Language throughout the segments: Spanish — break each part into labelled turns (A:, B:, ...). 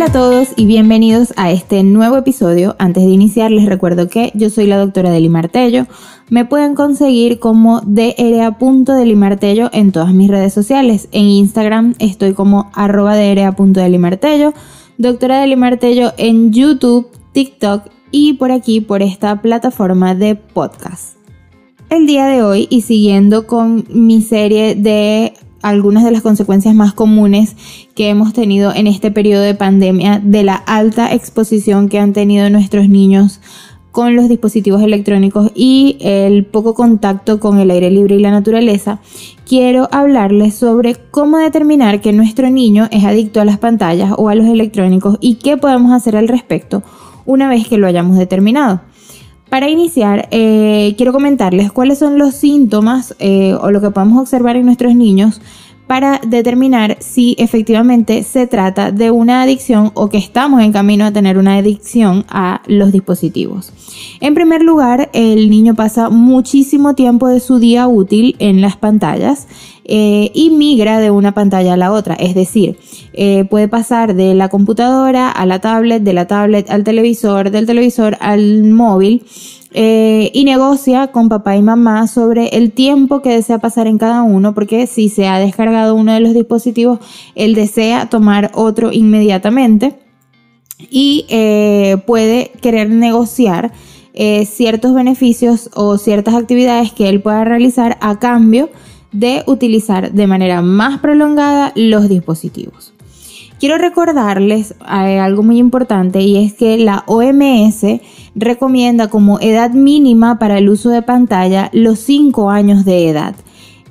A: Hola a todos y bienvenidos a este nuevo episodio. Antes de iniciar les recuerdo que yo soy la doctora Deli Martello. Me pueden conseguir como dra.delimartello en todas mis redes sociales. En Instagram estoy como arroba dra.delimartello, doctora Deli Martello en YouTube, TikTok y por aquí por esta plataforma de podcast. El día de hoy y siguiendo con mi serie de algunas de las consecuencias más comunes que hemos tenido en este periodo de pandemia de la alta exposición que han tenido nuestros niños con los dispositivos electrónicos y el poco contacto con el aire libre y la naturaleza, quiero hablarles sobre cómo determinar que nuestro niño es adicto a las pantallas o a los electrónicos y qué podemos hacer al respecto una vez que lo hayamos determinado. Para iniciar, eh, quiero comentarles cuáles son los síntomas eh, o lo que podemos observar en nuestros niños para determinar si efectivamente se trata de una adicción o que estamos en camino a tener una adicción a los dispositivos. En primer lugar, el niño pasa muchísimo tiempo de su día útil en las pantallas eh, y migra de una pantalla a la otra, es decir, eh, puede pasar de la computadora a la tablet, de la tablet al televisor, del televisor al móvil eh, y negocia con papá y mamá sobre el tiempo que desea pasar en cada uno, porque si se ha descargado uno de los dispositivos, él desea tomar otro inmediatamente y puede querer negociar ciertos beneficios o ciertas actividades que él pueda realizar a cambio de utilizar de manera más prolongada los dispositivos. Quiero recordarles eh, algo muy importante y es que la OMS recomienda como edad mínima para el uso de pantalla los 5 años de edad.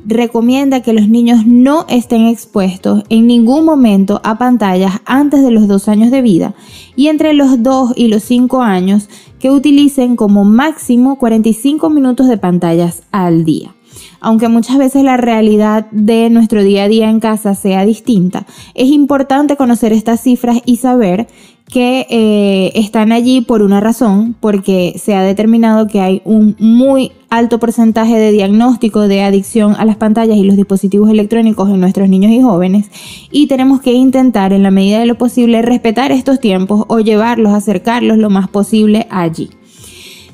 A: Recomienda que los niños no estén expuestos en ningún momento a pantallas antes de los 2 años de vida y entre los 2 y los 5 años que utilicen como máximo 45 minutos de pantallas al día aunque muchas veces la realidad de nuestro día a día en casa sea distinta, es importante conocer estas cifras y saber que eh, están allí por una razón, porque se ha determinado que hay un muy alto porcentaje de diagnóstico de adicción a las pantallas y los dispositivos electrónicos en nuestros niños y jóvenes y tenemos que intentar en la medida de lo posible respetar estos tiempos o llevarlos, acercarlos lo más posible allí.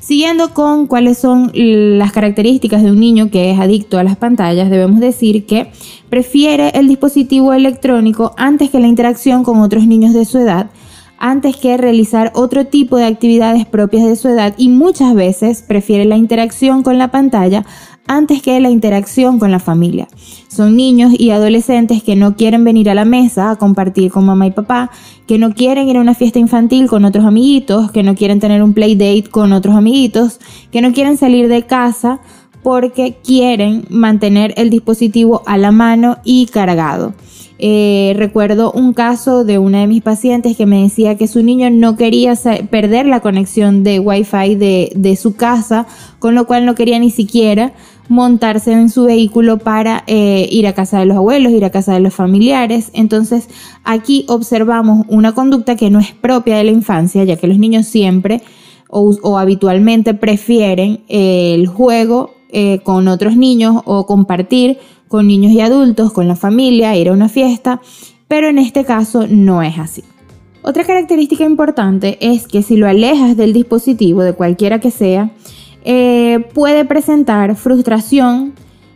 A: Siguiendo con cuáles son las características de un niño que es adicto a las pantallas, debemos decir que prefiere el dispositivo electrónico antes que la interacción con otros niños de su edad, antes que realizar otro tipo de actividades propias de su edad y muchas veces prefiere la interacción con la pantalla antes que la interacción con la familia. Son niños y adolescentes que no quieren venir a la mesa a compartir con mamá y papá, que no quieren ir a una fiesta infantil con otros amiguitos, que no quieren tener un play date con otros amiguitos, que no quieren salir de casa porque quieren mantener el dispositivo a la mano y cargado. Eh, recuerdo un caso de una de mis pacientes que me decía que su niño no quería perder la conexión de Wi-Fi de, de su casa, con lo cual no quería ni siquiera montarse en su vehículo para eh, ir a casa de los abuelos, ir a casa de los familiares. Entonces aquí observamos una conducta que no es propia de la infancia, ya que los niños siempre o, habitualmente prefieren el juego eh, con otros niños o compartir con niños y adultos, con la familia, ir a una fiesta, pero en este caso no es así. Otra característica importante es que si lo alejas del dispositivo, de cualquiera que sea, eh, puede presentar frustración,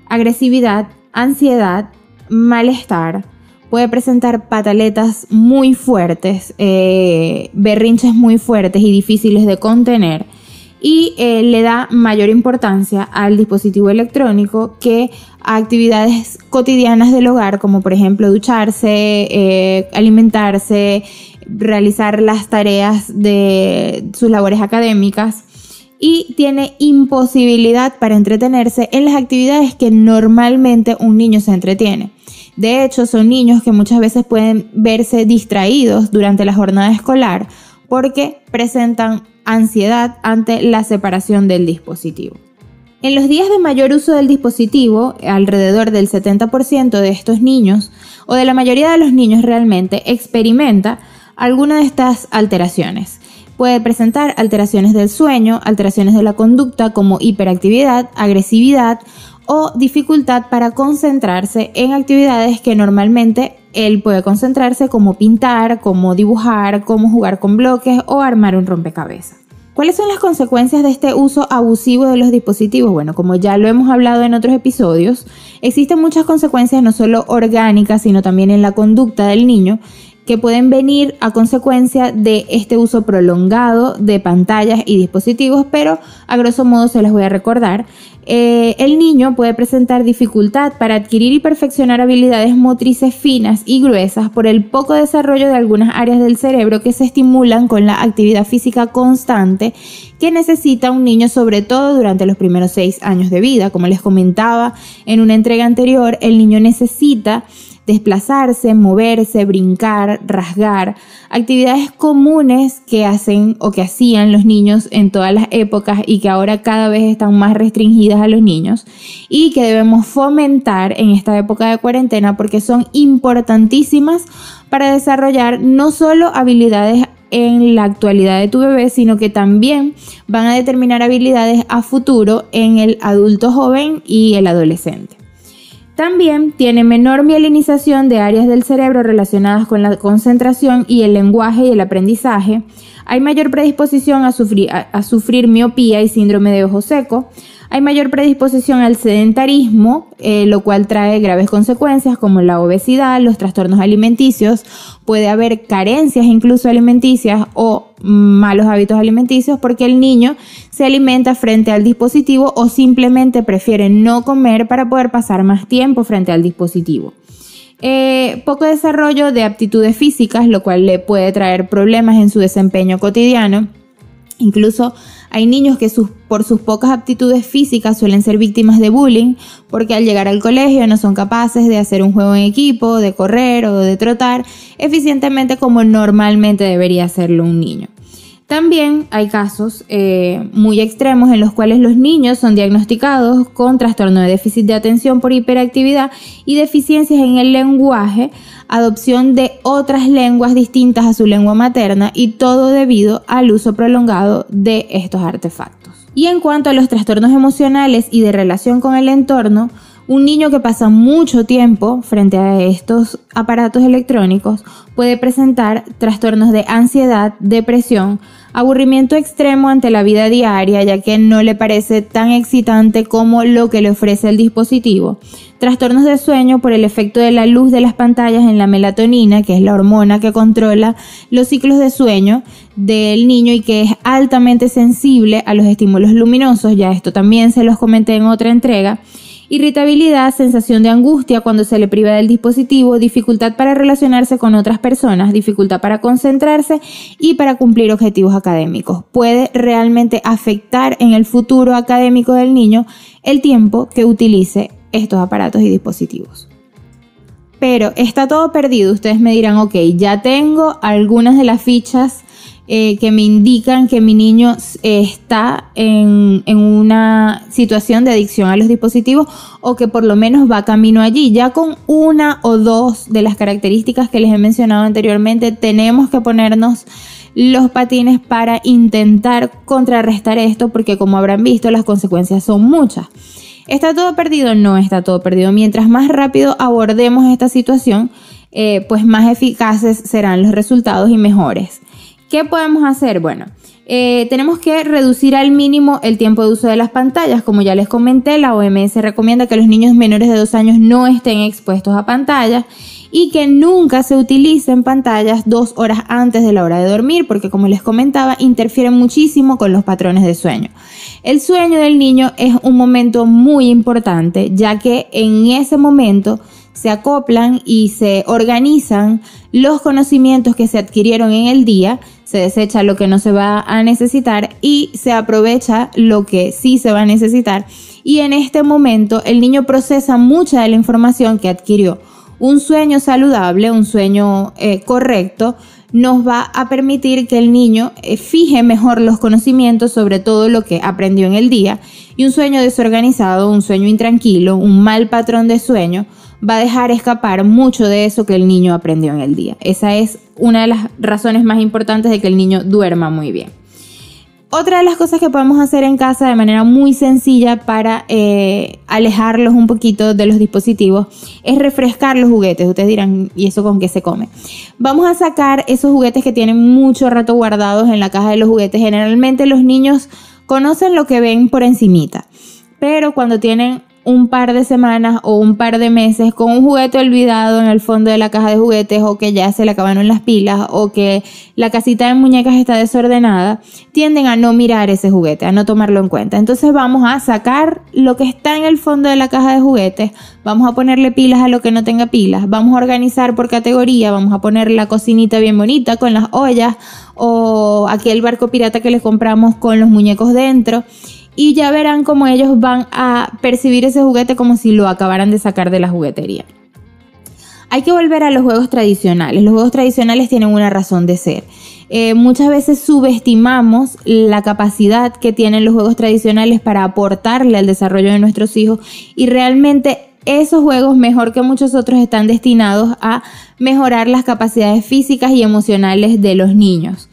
A: agresividad, ansiedad, malestar, puede presentar pataletas muy fuertes, eh, berrinches muy fuertes y difíciles de contener. Y eh, le da mayor importancia al dispositivo electrónico que a actividades cotidianas del hogar como por ejemplo ducharse, alimentarse, realizar las tareas de sus labores académicas y tiene imposibilidad para entretenerse en las actividades que normalmente un niño se entretiene. De hecho, son niños que muchas veces pueden verse distraídos durante la jornada escolar porque presentan ansiedad ante la separación del dispositivo. En los días de mayor uso del dispositivo, alrededor del 70% de estos niños, o de la mayoría de los niños realmente, experimenta alguna de estas alteraciones. Puede presentar alteraciones del sueño, alteraciones de la conducta como hiperactividad, agresividad o dificultad para concentrarse en actividades que normalmente él puede concentrarse como pintar, como dibujar, como jugar con bloques o armar un rompecabezas. ¿Cuáles son las consecuencias de este uso abusivo de los dispositivos? Bueno, como ya lo hemos hablado en otros episodios, existen muchas consecuencias no solo orgánicas, sino también en la conducta del niño que pueden venir a consecuencia de este uso prolongado de pantallas y dispositivos, pero a grosso modo se les voy a recordar. Eh, el niño puede presentar dificultad para adquirir y perfeccionar habilidades motrices finas y gruesas por el poco desarrollo de algunas áreas del cerebro que se estimulan con la actividad física constante que necesita un niño sobre todo durante los primeros seis años de vida. Como les comentaba en una entrega anterior, el niño necesita desplazarse, moverse, brincar, rasgar, actividades comunes que hacen o que hacían los niños en todas las épocas y que ahora cada vez están más restringidas a los niños y que debemos fomentar en esta época de cuarentena porque son importantísimas para desarrollar no solo habilidades en la actualidad de tu bebé, sino que también van a determinar habilidades a futuro en el adulto joven y el adolescente. También tiene menor mielinización de áreas del cerebro relacionadas con la concentración y el lenguaje y el aprendizaje. Hay mayor predisposición a sufrir, miopía y síndrome de ojo seco hay mayor predisposición al sedentarismo, eh, lo cual trae graves consecuencias como la obesidad, los trastornos alimenticios, puede haber carencias incluso alimenticias o malos hábitos alimenticios porque el niño se alimenta frente al dispositivo o simplemente prefiere no comer para poder pasar más tiempo frente al dispositivo. Eh, poco desarrollo de aptitudes físicas, lo cual le puede traer problemas en su desempeño cotidiano. Incluso hay niños que por sus pocas aptitudes físicas suelen ser víctimas de bullying porque al llegar al colegio no son capaces de hacer un juego en equipo, de correr o de trotar eficientemente como normalmente debería hacerlo un niño. También hay casos eh, muy extremos en los cuales los niños son diagnosticados con trastorno de déficit de atención por hiperactividad y deficiencias en el lenguaje, adopción de otras lenguas distintas a su lengua materna y todo debido al uso prolongado de estos artefactos. Y en cuanto a los trastornos emocionales y de relación con el entorno, un niño que pasa mucho tiempo frente a estos aparatos electrónicos puede presentar trastornos de ansiedad, depresión, aburrimiento extremo ante la vida diaria ya que no le parece tan excitante como lo que le ofrece el dispositivo, trastornos de sueño por el efecto de la luz de las pantallas en la melatonina, que es la hormona que controla los ciclos de sueño del niño y que es altamente sensible a los estímulos luminosos, ya esto también se los comenté en otra entrega, irritabilidad, sensación de angustia cuando se le priva del dispositivo, dificultad para relacionarse con otras personas, dificultad para concentrarse y para cumplir objetivos académicos. Puede realmente afectar en el futuro académico del niño el tiempo que utilice estos aparatos y dispositivos. Pero está todo perdido. Ustedes me dirán, ok, ya tengo algunas de las fichas eh, que me indican que mi niño está en, una situación de adicción a los dispositivos o que por lo menos va camino allí. Ya con una o dos de las características que les he mencionado anteriormente, tenemos que ponernos los patines para intentar contrarrestar esto porque como habrán visto las consecuencias son muchas. ¿Está todo perdido? No está todo perdido. Mientras más rápido abordemos esta situación, eh, pues más eficaces serán los resultados y mejores. ¿Qué podemos hacer? Bueno, eh, tenemos que reducir al mínimo el tiempo de uso de las pantallas. Como ya les comenté, la OMS recomienda que los niños menores de dos años no estén expuestos a pantallas y que nunca se utilicen pantallas dos horas antes de la hora de dormir, porque como les comentaba, interfieren muchísimo con los patrones de sueño. El sueño del niño es un momento muy importante, ya que en ese momento se acoplan y se organizan los conocimientos que se adquirieron en el día, se desecha lo que no se va a necesitar y se aprovecha lo que sí se va a necesitar. Y en este momento el niño procesa mucha de la información que adquirió. Un sueño saludable, un sueño eh, correcto, nos va a permitir que el niño eh, fije mejor los conocimientos sobre todo lo que aprendió en el día. Y un sueño desorganizado, un sueño intranquilo, un mal patrón de sueño, va a dejar escapar mucho de eso que el niño aprendió en el día. Esa es una de las razones más importantes de que el niño duerma muy bien. Otra de las cosas que podemos hacer en casa de manera muy sencilla para eh, alejarlos un poquito de los dispositivos es refrescar los juguetes. Ustedes dirán, ¿y eso con qué se come? Vamos a sacar esos juguetes que tienen mucho rato guardados en la caja de los juguetes. Generalmente los niños conocen lo que ven por encimita, pero cuando tienen un par de semanas o un par de meses con un juguete olvidado en el fondo de la caja de juguetes o que ya se le acabaron las pilas o que la casita de muñecas está desordenada, tienden a no mirar ese juguete, a no tomarlo en cuenta. Entonces vamos a sacar lo que está en el fondo de la caja de juguetes, vamos a ponerle pilas a lo que no tenga pilas, vamos a organizar por categoría, vamos a poner la cocinita bien bonita con las ollas o aquel barco pirata que les compramos con los muñecos dentro y ya verán cómo ellos van a percibir ese juguete como si lo acabaran de sacar de la juguetería. Hay que volver a los juegos tradicionales. Los juegos tradicionales tienen una razón de ser. Eh, muchas veces subestimamos la capacidad que tienen los juegos tradicionales para aportarle al desarrollo de nuestros hijos y realmente esos juegos, mejor que muchos otros, están destinados a mejorar las capacidades físicas y emocionales de los niños.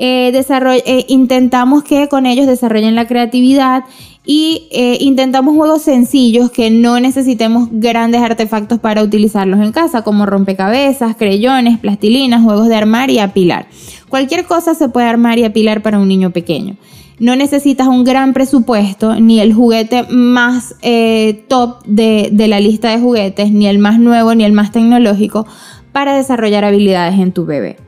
A: Eh, eh, intentamos que con ellos desarrollen la creatividad y eh, intentamos juegos sencillos que no necesitemos grandes artefactos para utilizarlos en casa, como rompecabezas, creyones, plastilinas, juegos de armar y apilar. Cualquier cosa se puede armar y apilar para un niño pequeño. No necesitas un gran presupuesto, ni el juguete más top de, de la lista de juguetes, ni el más nuevo, ni el más tecnológico, para desarrollar habilidades en tu bebé.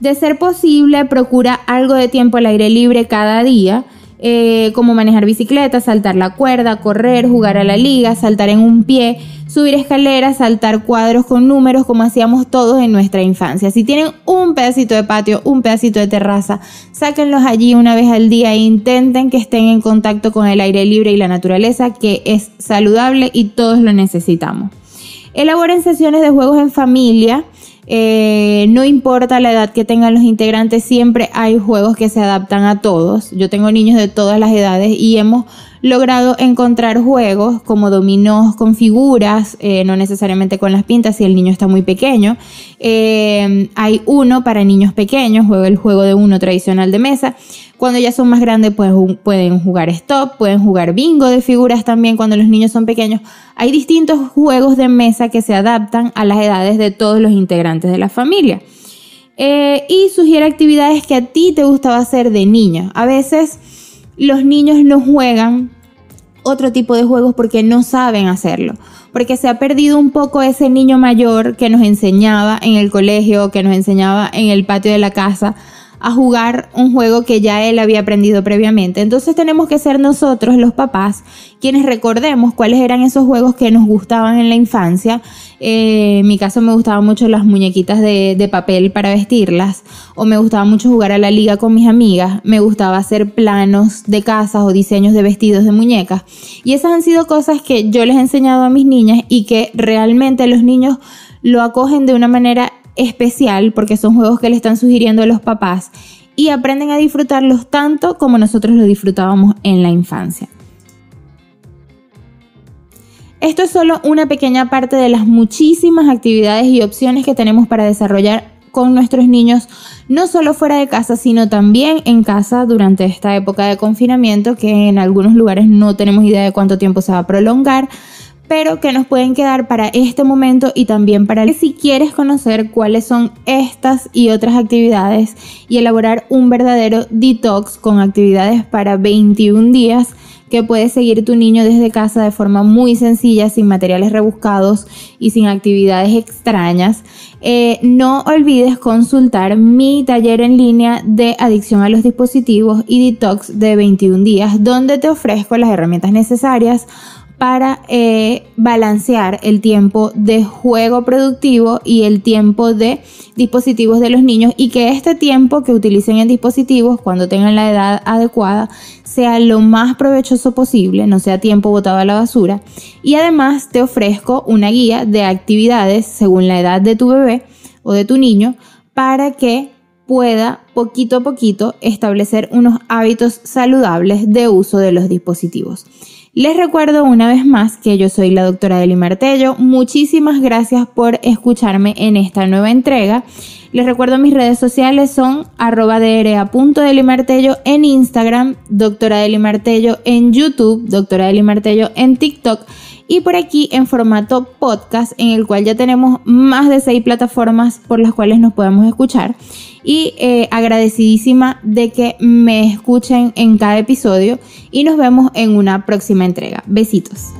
A: De ser posible, procura algo de tiempo al aire libre cada día, eh, como manejar bicicleta, saltar la cuerda, correr, jugar a la liga, saltar en un pie, subir escaleras, saltar cuadros con números, como hacíamos todos en nuestra infancia. Si tienen un pedacito de patio, un pedacito de terraza, sáquenlos allí una vez al día e intenten que estén en contacto con el aire libre y la naturaleza, que es saludable y todos lo necesitamos. Elaboren sesiones de juegos en familia. Eh, no importa la edad que tengan los integrantes, siempre hay juegos que se adaptan a todos. Yo tengo niños de todas las edades y hemos logrado encontrar juegos como dominós con figuras, eh, no necesariamente con las pintas si el niño está muy pequeño. Eh, hay uno para niños pequeños, juego el juego de uno tradicional de mesa. Cuando ya son más grandes pues, pueden jugar stop, pueden jugar bingo de figuras también cuando los niños son pequeños. Hay distintos juegos de mesa que se adaptan a las edades de todos los integrantes de la familia. Eh, y sugiere actividades que a ti te gustaba hacer de niña. A veces los niños no juegan otro tipo de juegos porque no saben hacerlo, porque se ha perdido un poco ese niño mayor que nos enseñaba en el colegio, que nos enseñaba en el patio de la casa a jugar un juego que ya él había aprendido previamente. Entonces tenemos que ser nosotros, los papás, quienes recordemos cuáles eran esos juegos que nos gustaban en la infancia. Eh, en mi caso me gustaban mucho las muñequitas de, de, papel para vestirlas, o me gustaba mucho jugar a la liga con mis amigas, me gustaba hacer planos de casas o diseños de vestidos de muñecas. Y esas han sido cosas que yo les he enseñado a mis niñas y que realmente los niños lo acogen de una manera especial porque son juegos que le están sugiriendo a los papás y aprenden a disfrutarlos tanto como nosotros lo disfrutábamos en la infancia. Esto es solo una pequeña parte de las muchísimas actividades y opciones que tenemos para desarrollar con nuestros niños, no solo fuera de casa, sino también en casa durante esta época de confinamiento, que en algunos lugares no tenemos idea de cuánto tiempo se va a prolongar, pero que nos pueden quedar para este momento y también para si quieres conocer cuáles son estas y otras actividades y elaborar un verdadero detox con actividades para 21 días que puedes seguir tu niño desde casa de forma muy sencilla, sin materiales rebuscados y sin actividades extrañas. Eh, no olvides consultar mi taller en línea de adicción a los dispositivos y detox de 21 días, donde te ofrezco las herramientas necesarias para eh, balancear el tiempo de juego productivo y el tiempo de dispositivos de los niños y que este tiempo que utilicen en dispositivos cuando tengan la edad adecuada sea lo más provechoso posible, no sea tiempo botado a la basura. Y además te ofrezco una guía de actividades según la edad de tu bebé o de tu niño para que pueda poquito a poquito establecer unos hábitos saludables de uso de los dispositivos. Les recuerdo una vez más que yo soy la doctora Deli Martello. Muchísimas gracias por escucharme en esta nueva entrega. Les recuerdo mis redes sociales son arroba delimartello en Instagram, doctora delimartello en YouTube, doctora delimartello en TikTok y por aquí en formato podcast en el cual ya tenemos más de seis plataformas por las cuales nos podemos escuchar y eh, agradecidísima de que me escuchen en cada episodio y nos vemos en una próxima entrega. Besitos.